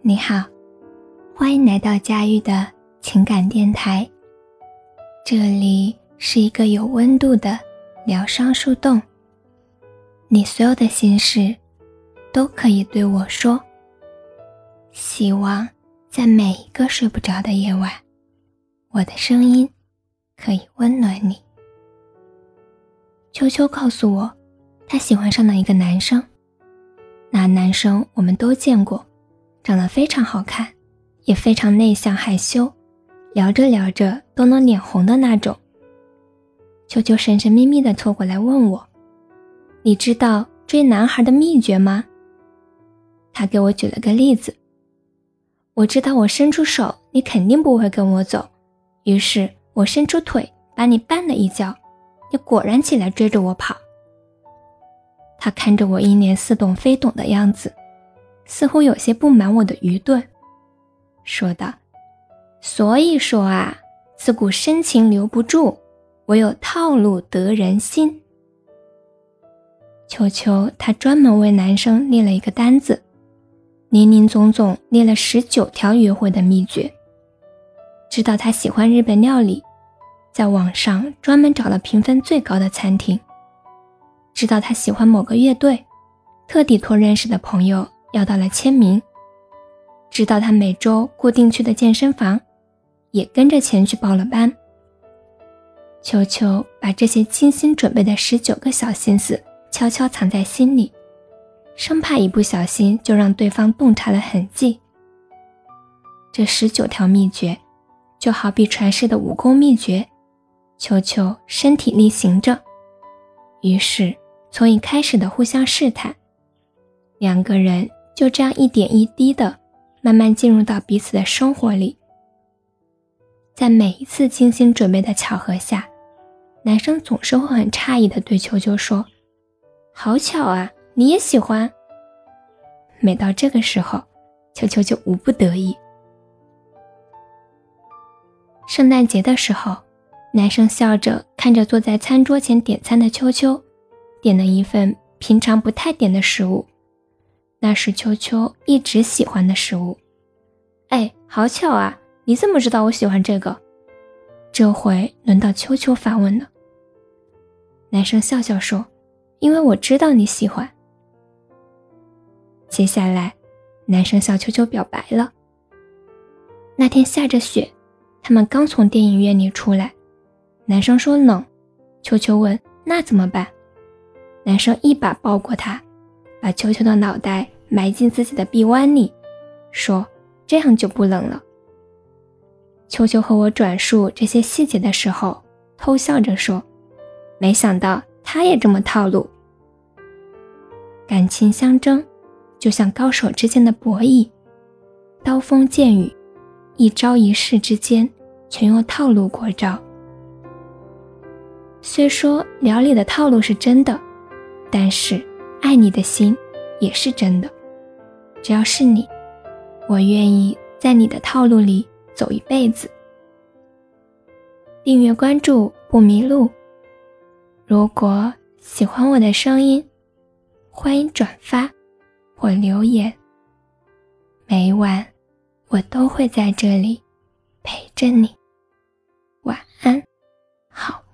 你好，欢迎来到佳玉的情感电台。这里是一个有温度的疗伤树洞，你所有的心事都可以对我说。希望在每一个睡不着的夜晚，我的声音可以温暖你。秋秋告诉我，她喜欢上了一个男生。那男生我们都见过，长得非常好看，也非常内向害羞，聊着聊着都能脸红的那种。秋秋神神秘秘地凑过来问我：“你知道追男孩的秘诀吗？”他给我举了个例子：“我知道我伸出手，你肯定不会跟我走，于是我伸出腿把你绊了一跤，你果然起来追着我跑。”他看着我一脸似懂非懂的样子，似乎有些不满我的愚钝，说道：“所以说啊，自古深情留不住，唯有套路得人心。”秋秋他专门为男生列了一个单子，林林总总列了十九条约会的秘诀。知道他喜欢日本料理，在网上专门找了评分最高的餐厅。知道他喜欢某个乐队，特地托认识的朋友要到了签名。知道他每周固定去的健身房，也跟着前去报了班。球球把这些精心准备的十九个小心思悄悄藏在心里，生怕一不小心就让对方洞察了痕迹。这十九条秘诀，就好比传世的武功秘诀，球球身体力行着，于是。从一开始的互相试探，两个人就这样一点一滴的慢慢进入到彼此的生活里。在每一次精心准备的巧合下，男生总是会很诧异的对秋秋说：“好巧啊，你也喜欢。”每到这个时候，秋秋就无不得意。圣诞节的时候，男生笑着看着坐在餐桌前点餐的秋秋。点了一份平常不太点的食物，那是秋秋一直喜欢的食物。哎，好巧啊！你怎么知道我喜欢这个？这回轮到秋秋发问了。男生笑笑说：“因为我知道你喜欢。”接下来，男生向秋秋表白了。那天下着雪，他们刚从电影院里出来，男生说冷，秋秋问：“那怎么办？”男生一把抱过她，把球球的脑袋埋进自己的臂弯里，说：“这样就不冷了。”球球和我转述这些细节的时候，偷笑着说：“没想到他也这么套路。”感情相争，就像高手之间的博弈，刀锋剑雨，一招一式之间，全用套路过招。虽说聊里的套路是真的。但是，爱你的心也是真的。只要是你，我愿意在你的套路里走一辈子。订阅关注不迷路。如果喜欢我的声音，欢迎转发或留言。每晚我都会在这里陪着你。晚安，好。